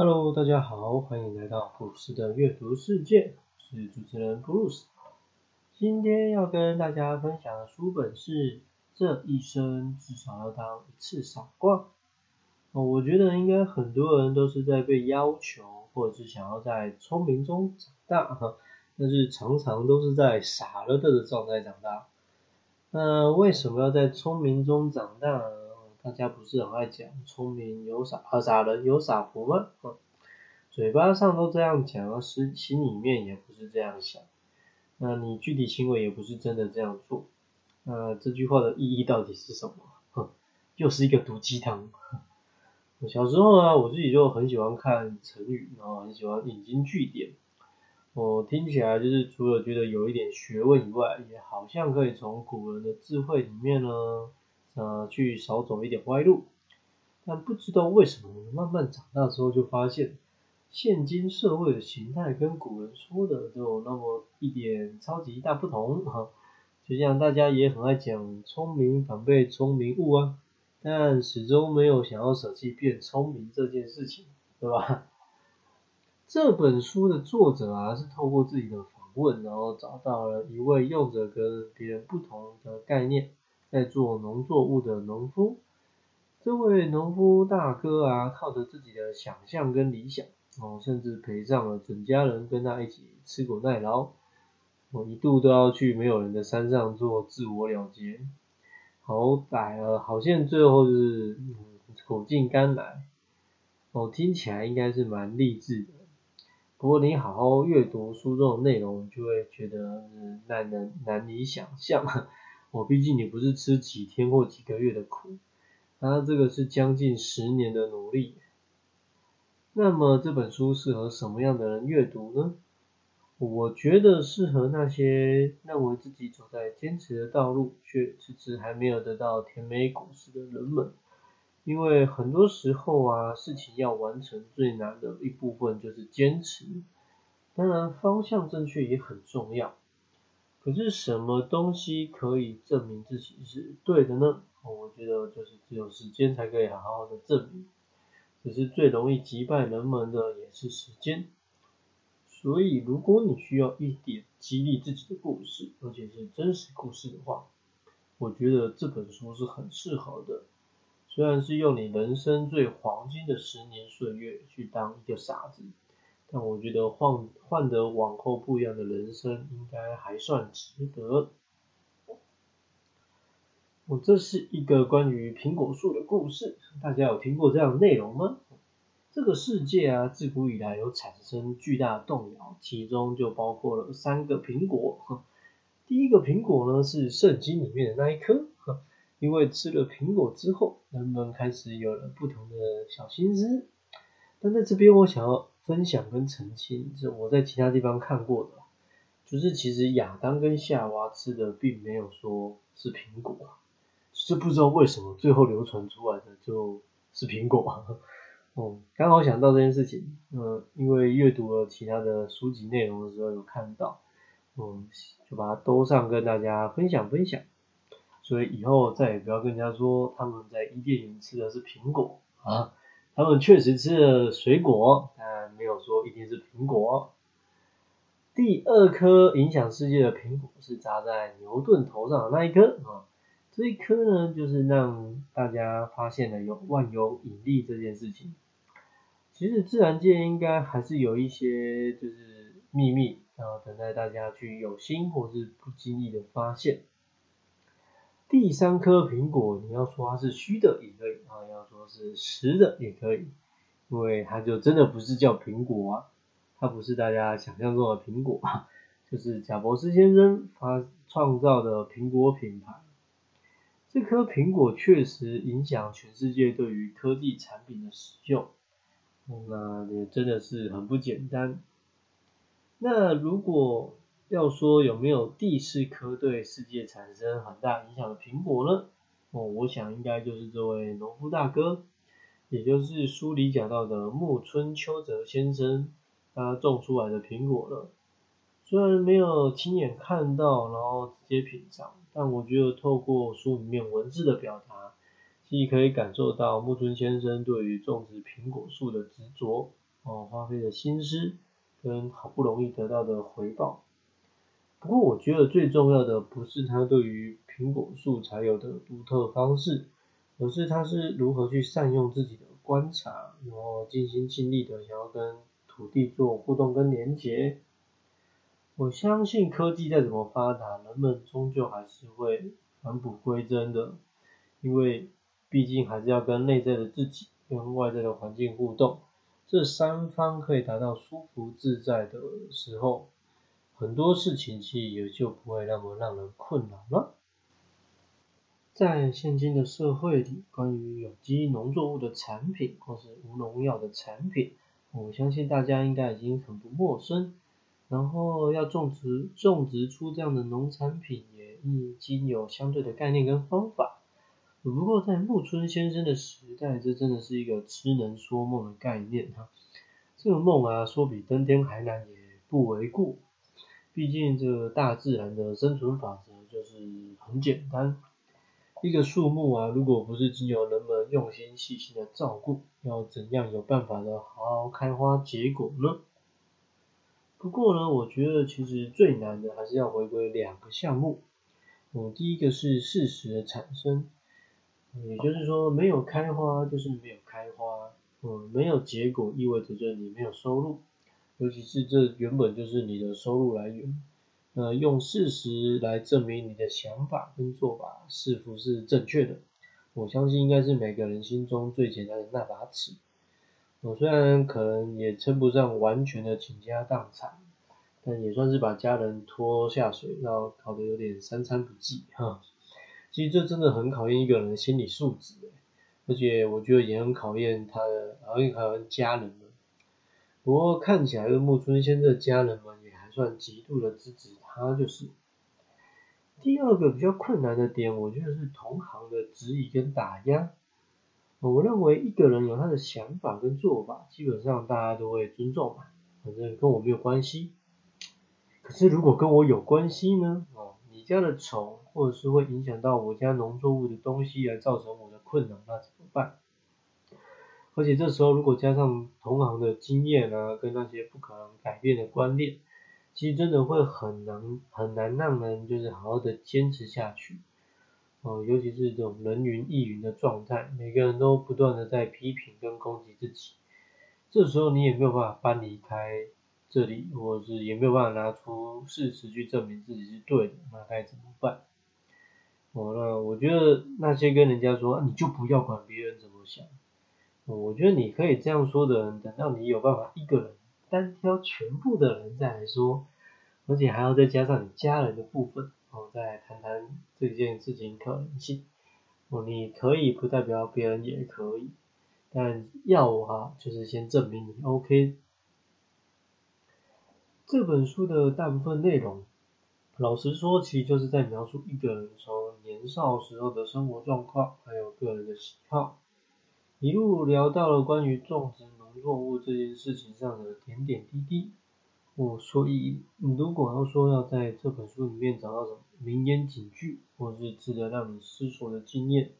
Hello，大家好，欢迎来到布鲁斯的阅读世界，我是主持人布鲁斯。今天要跟大家分享的书本是《这一生至少要当一次傻瓜》。哦，我觉得应该很多人都是在被要求，或者是想要在聪明中长大，但是常常都是在傻了的状态长大。那为什么要在聪明中长大呢？大家不是很爱讲聪明有傻啊，傻人有傻福吗？嘴巴上都这样讲，实心里面也不是这样想。那你具体行为也不是真的这样做。那这句话的意义到底是什么？哼，又是一个毒鸡汤。小时候呢，我自己就很喜欢看成语，然后很喜欢引经据典。我听起来就是除了觉得有一点学问以外，也好像可以从古人的智慧里面呢。呃，去少走一点歪路，但不知道为什么，慢慢长大之后就发现，现今社会的形态跟古人说的都有那么一点超级大不同哈。就像大家也很爱讲聪明反被聪明误啊，但始终没有想要舍弃变聪明这件事情，对吧？这本书的作者啊，是透过自己的访问，然后找到了一位用着跟别人不同的概念。在做农作物的农夫，这位农夫大哥啊，靠着自己的想象跟理想，哦，甚至陪上了整家人跟他一起吃苦耐劳，我一度都要去没有人的山上做自我了结，好歹了，好像最后是苦尽甘来，哦，听起来应该是蛮励志的，不过你好好阅读书中的内容，就会觉得难能难以想象。我毕竟你不是吃几天或几个月的苦，他这个是将近十年的努力。那么这本书适合什么样的人阅读呢？我觉得适合那些认为自己走在坚持的道路，却迟迟还没有得到甜美果实的人们。因为很多时候啊，事情要完成最难的一部分就是坚持。当然，方向正确也很重要。可是什么东西可以证明自己是对的呢？我觉得就是只有时间才可以好好的证明。只是最容易击败人们的也是时间。所以如果你需要一点激励自己的故事，而且是真实故事的话，我觉得这本书是很适合的。虽然是用你人生最黄金的十年岁月去当一个傻子。但我觉得换换得往后不一样的人生，应该还算值得。我这是一个关于苹果树的故事，大家有听过这样的内容吗？这个世界啊，自古以来有产生巨大动摇，其中就包括了三个苹果。第一个苹果呢，是圣经里面的那一颗，因为吃了苹果之后，人们开始有了不同的小心思。但在这边，我想要。分享跟澄清，是我在其他地方看过的，就是其实亚当跟夏娃吃的并没有说是苹果，是不知道为什么最后流传出来的就是苹果。哦，刚好想到这件事情，嗯，因为阅读了其他的书籍内容的时候有看到，嗯，就把它兜上跟大家分享分享，所以以后再也不要跟人家说他们在伊甸园吃的是苹果啊。他们确实吃了水果，但说一定是苹果。第二颗影响世界的苹果是砸在牛顿头上的那一颗啊，这一颗呢，就是让大家发现了有万有引力这件事情。其实自然界应该还是有一些就是秘密，然后等待大家去有心或是不经意的发现。第三颗苹果，你要说它是虚的也可以，啊，要说是实的也可以，因为它就真的不是叫苹果啊，它不是大家想象中的苹果，就是贾伯斯先生发创造的苹果品牌。这颗苹果确实影响全世界对于科技产品的使用，那也真的是很不简单。那如果要说有没有第四颗对世界产生很大影响的苹果呢？哦，我想应该就是这位农夫大哥，也就是书里讲到的木村秋泽先生，他种出来的苹果了。虽然没有亲眼看到，然后直接品尝，但我觉得透过书里面文字的表达，既可以感受到木村先生对于种植苹果树的执着，哦花费的心思跟好不容易得到的回报。不过我觉得最重要的不是他对于苹果树才有的独特方式，而是他是如何去善用自己的观察，然后尽心尽力的想要跟土地做互动跟连接。我相信科技再怎么发达，人们终究还是会返璞归真的，因为毕竟还是要跟内在的自己跟外在的环境互动，这三方可以达到舒服自在的时候，很多事情其实也就不会那么让人困扰了。在现今的社会里，关于有机农作物的产品或是无农药的产品，我相信大家应该已经很不陌生。然后要种植种植出这样的农产品，也已经有相对的概念跟方法。不过在木村先生的时代，这真的是一个痴人说梦的概念哈。这个梦啊，说比登天还难也不为过。毕竟这大自然的生存法则就是很简单，一个树木啊，如果不是经由人们用心细心的照顾，要怎样有办法的好好开花结果呢？不过呢，我觉得其实最难的还是要回归两个项目。嗯，第一个是事实的产生，也就是说没有开花就是没有开花，嗯，没有结果意味着就你没有收入，尤其是这原本就是你的收入来源。呃，用事实来证明你的想法跟做法是否是正确的，我相信应该是每个人心中最简单的那把尺。我虽然可能也称不上完全的倾家荡产，但也算是把家人拖下水，然后搞得有点三餐不继哈。其实这真的很考验一个人的心理素质，而且我觉得也很考验他的，考验考验家人们。不过看起来木村先生的家人们也算极度的支持他，就是。第二个比较困难的点，我觉得是同行的质疑跟打压。我认为一个人有他的想法跟做法，基本上大家都会尊重嘛，反正跟我没有关系。可是如果跟我有关系呢？哦，你家的虫，或者是会影响到我家农作物的东西，来造成我的困扰，那怎么办？而且这时候如果加上同行的经验啊，跟那些不可能改变的观念，其实真的会很难很难让人就是好好的坚持下去。哦，尤其是这种人云亦云的状态，每个人都不断的在批评跟攻击自己，这时候你也没有办法搬离开这里，或者是也没有办法拿出事实去证明自己是对的，那该怎么办？哦，那我觉得那些跟人家说你就不要管别人怎么想，我觉得你可以这样说的人，等到你有办法一个人单挑全部的人再来说，而且还要再加上你家人的部分。哦，再谈谈这件事情可能性。哦，你可以不代表别人也可以，但要哈就是先证明你 OK。这本书的大部分内容，老实说，其实就是在描述一个人从年少时候的生活状况，还有个人的喜好，一路聊到了关于种植农作物这件事情上的点点滴滴。我，所以你如果要说要在这本书里面找到什么名言警句，或是值得让你思索的经验，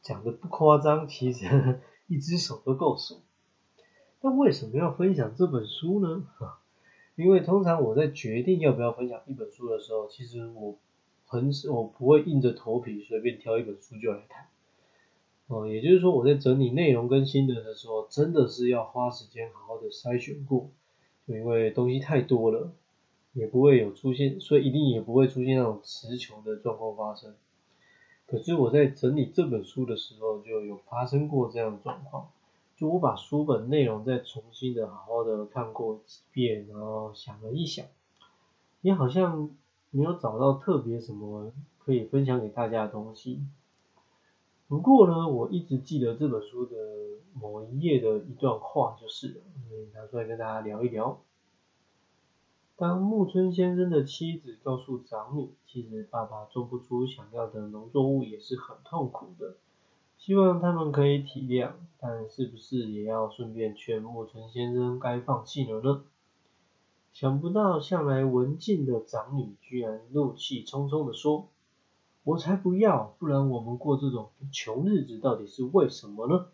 讲的不夸张，其实 一只手都够数。但为什么要分享这本书呢？因为通常我在决定要不要分享一本书的时候，其实我很我不会硬着头皮随便挑一本书就来谈。哦，也就是说我在整理内容跟心得的时候，真的是要花时间好好的筛选过。就因为东西太多了，也不会有出现，所以一定也不会出现那种词穷的状况发生。可是我在整理这本书的时候，就有发生过这样的状况。就我把书本内容再重新的好好的看过几遍，然后想了一想，也好像没有找到特别什么可以分享给大家的东西。不过呢，我一直记得这本书的某一页的一段话，就是了，拿出来跟大家聊一聊。当木村先生的妻子告诉长女，其实爸爸种不出想要的农作物也是很痛苦的，希望他们可以体谅，但是不是也要顺便劝木村先生该放弃了呢？想不到向来文静的长女，居然怒气冲冲的说。我才不要，不然我们过这种穷日子到底是为什么呢？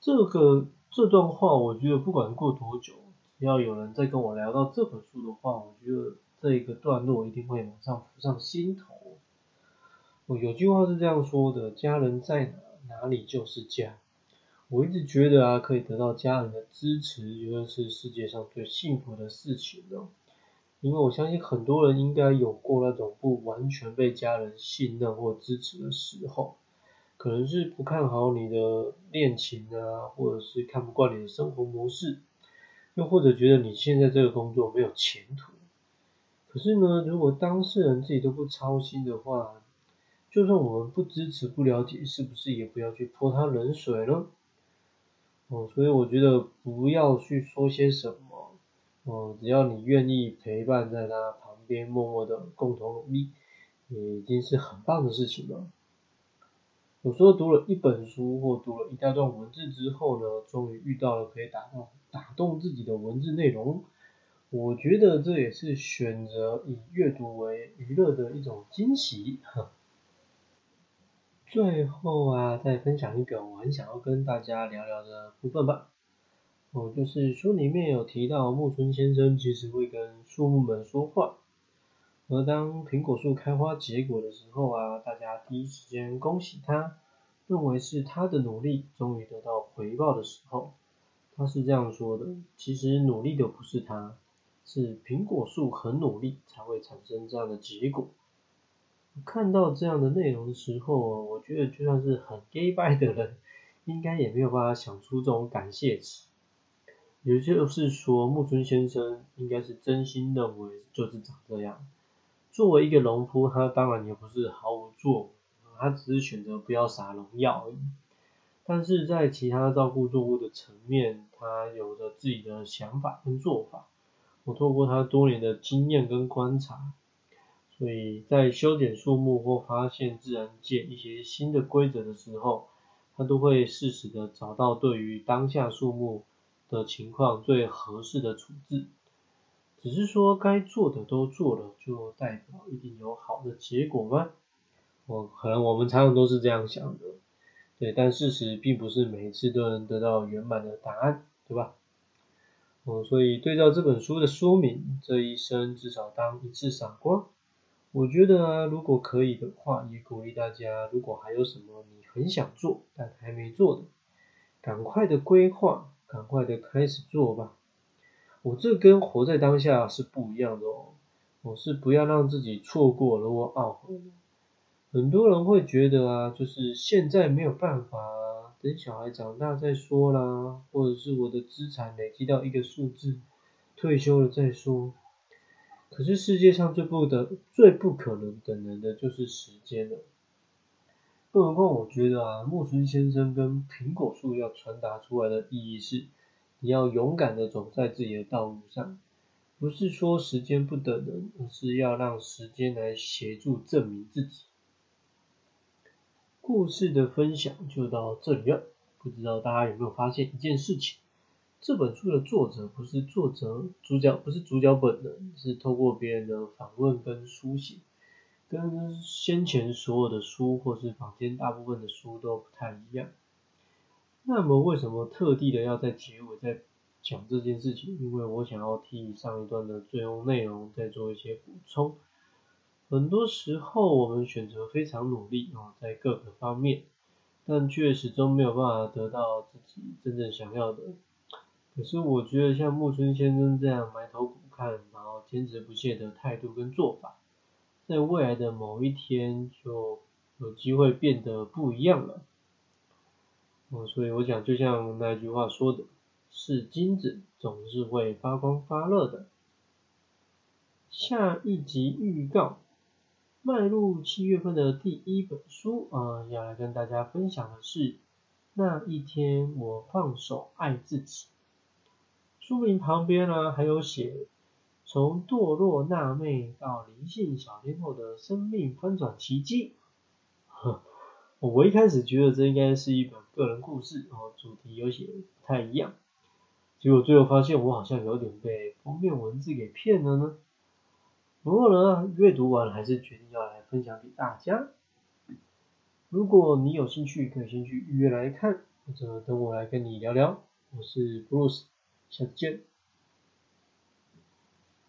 这个这段话，我觉得不管过多久，只要有人再跟我聊到这本书的话，我觉得这一个段落一定会马上浮上心头。我有句话是这样说的：家人在哪，哪里就是家。我一直觉得啊，可以得到家人的支持，绝对是世界上最幸福的事情了。因为我相信很多人应该有过那种不完全被家人信任或支持的时候。可能是不看好你的恋情啊，或者是看不惯你的生活模式，又或者觉得你现在这个工作没有前途。可是呢，如果当事人自己都不操心的话，就算我们不支持、不了解，是不是也不要去泼他冷水呢？哦，所以我觉得不要去说些什么，哦，只要你愿意陪伴在他旁边，默默的共同努力，也已经是很棒的事情了。有时候读了一本书或读了一大段文字之后呢，终于遇到了可以打动打动自己的文字内容，我觉得这也是选择以阅读为娱乐的一种惊喜。最后啊，再分享一个我很想要跟大家聊聊的部分吧。哦，就是书里面有提到木村先生其实会跟树木们说话。而当苹果树开花结果的时候啊，大家第一时间恭喜他，认为是他的努力终于得到回报的时候，他是这样说的：其实努力的不是他，是苹果树很努力才会产生这样的结果。看到这样的内容的时候，我觉得就算是很 gay 拜的人，应该也没有办法想出这种感谢词。也就是说，木村先生应该是真心认为就是长这样。作为一个农夫，他当然也不是毫无作为，他只是选择不要撒农药而已。但是在其他照顾作物的层面，他有着自己的想法跟做法。我透过他多年的经验跟观察，所以在修剪树木或发现自然界一些新的规则的时候，他都会适时的找到对于当下树木的情况最合适的处置。只是说该做的都做了，就代表一定有好的结果吗？我可能我们常常都是这样想的，对，但事实并不是每一次都能得到圆满的答案，对吧？哦，所以对照这本书的说明，这一生至少当一次傻瓜。我觉得，如果可以的话，也鼓励大家，如果还有什么你很想做但还没做的，赶快的规划，赶快的开始做吧。我这跟活在当下是不一样的哦，我是不要让自己错过了或懊悔。很多人会觉得啊，就是现在没有办法，等小孩长大再说啦，或者是我的资产累积到一个数字，退休了再说。可是世界上最不的、最不可能等人的就是时间了。更何况我觉得啊，木村先生跟苹果树要传达出来的意义是。你要勇敢的走在自己的道路上，不是说时间不等人，而是要让时间来协助证明自己。故事的分享就到这里了，不知道大家有没有发现一件事情？这本书的作者不是作者主角，不是主角本人，是透过别人的访问跟书写，跟先前所有的书或是坊间大部分的书都不太一样。那么为什么特地的要在结尾再讲这件事情？因为我想要替上一段的最后内容再做一些补充。很多时候我们选择非常努力啊，在各个方面，但却始终没有办法得到自己真正想要的。可是我觉得像木村先生这样埋头苦看，然后坚持不懈的态度跟做法，在未来的某一天就有机会变得不一样了。哦，所以我想，就像那句话说的，是金子总是会发光发热的。下一集预告，迈入七月份的第一本书啊，要来跟大家分享的是那一天我放手爱自己。书名旁边呢，还有写从堕落娜妹到灵性小天后的生命翻转奇迹。我一开始觉得这应该是一本个人故事，然后主题有些不太一样，结果最后发现我好像有点被封面文字给骗了呢。不过呢，阅读完还是决定要来分享给大家。如果你有兴趣，可以先去预约来看，或者等我来跟你聊聊，我是布鲁斯，下次见。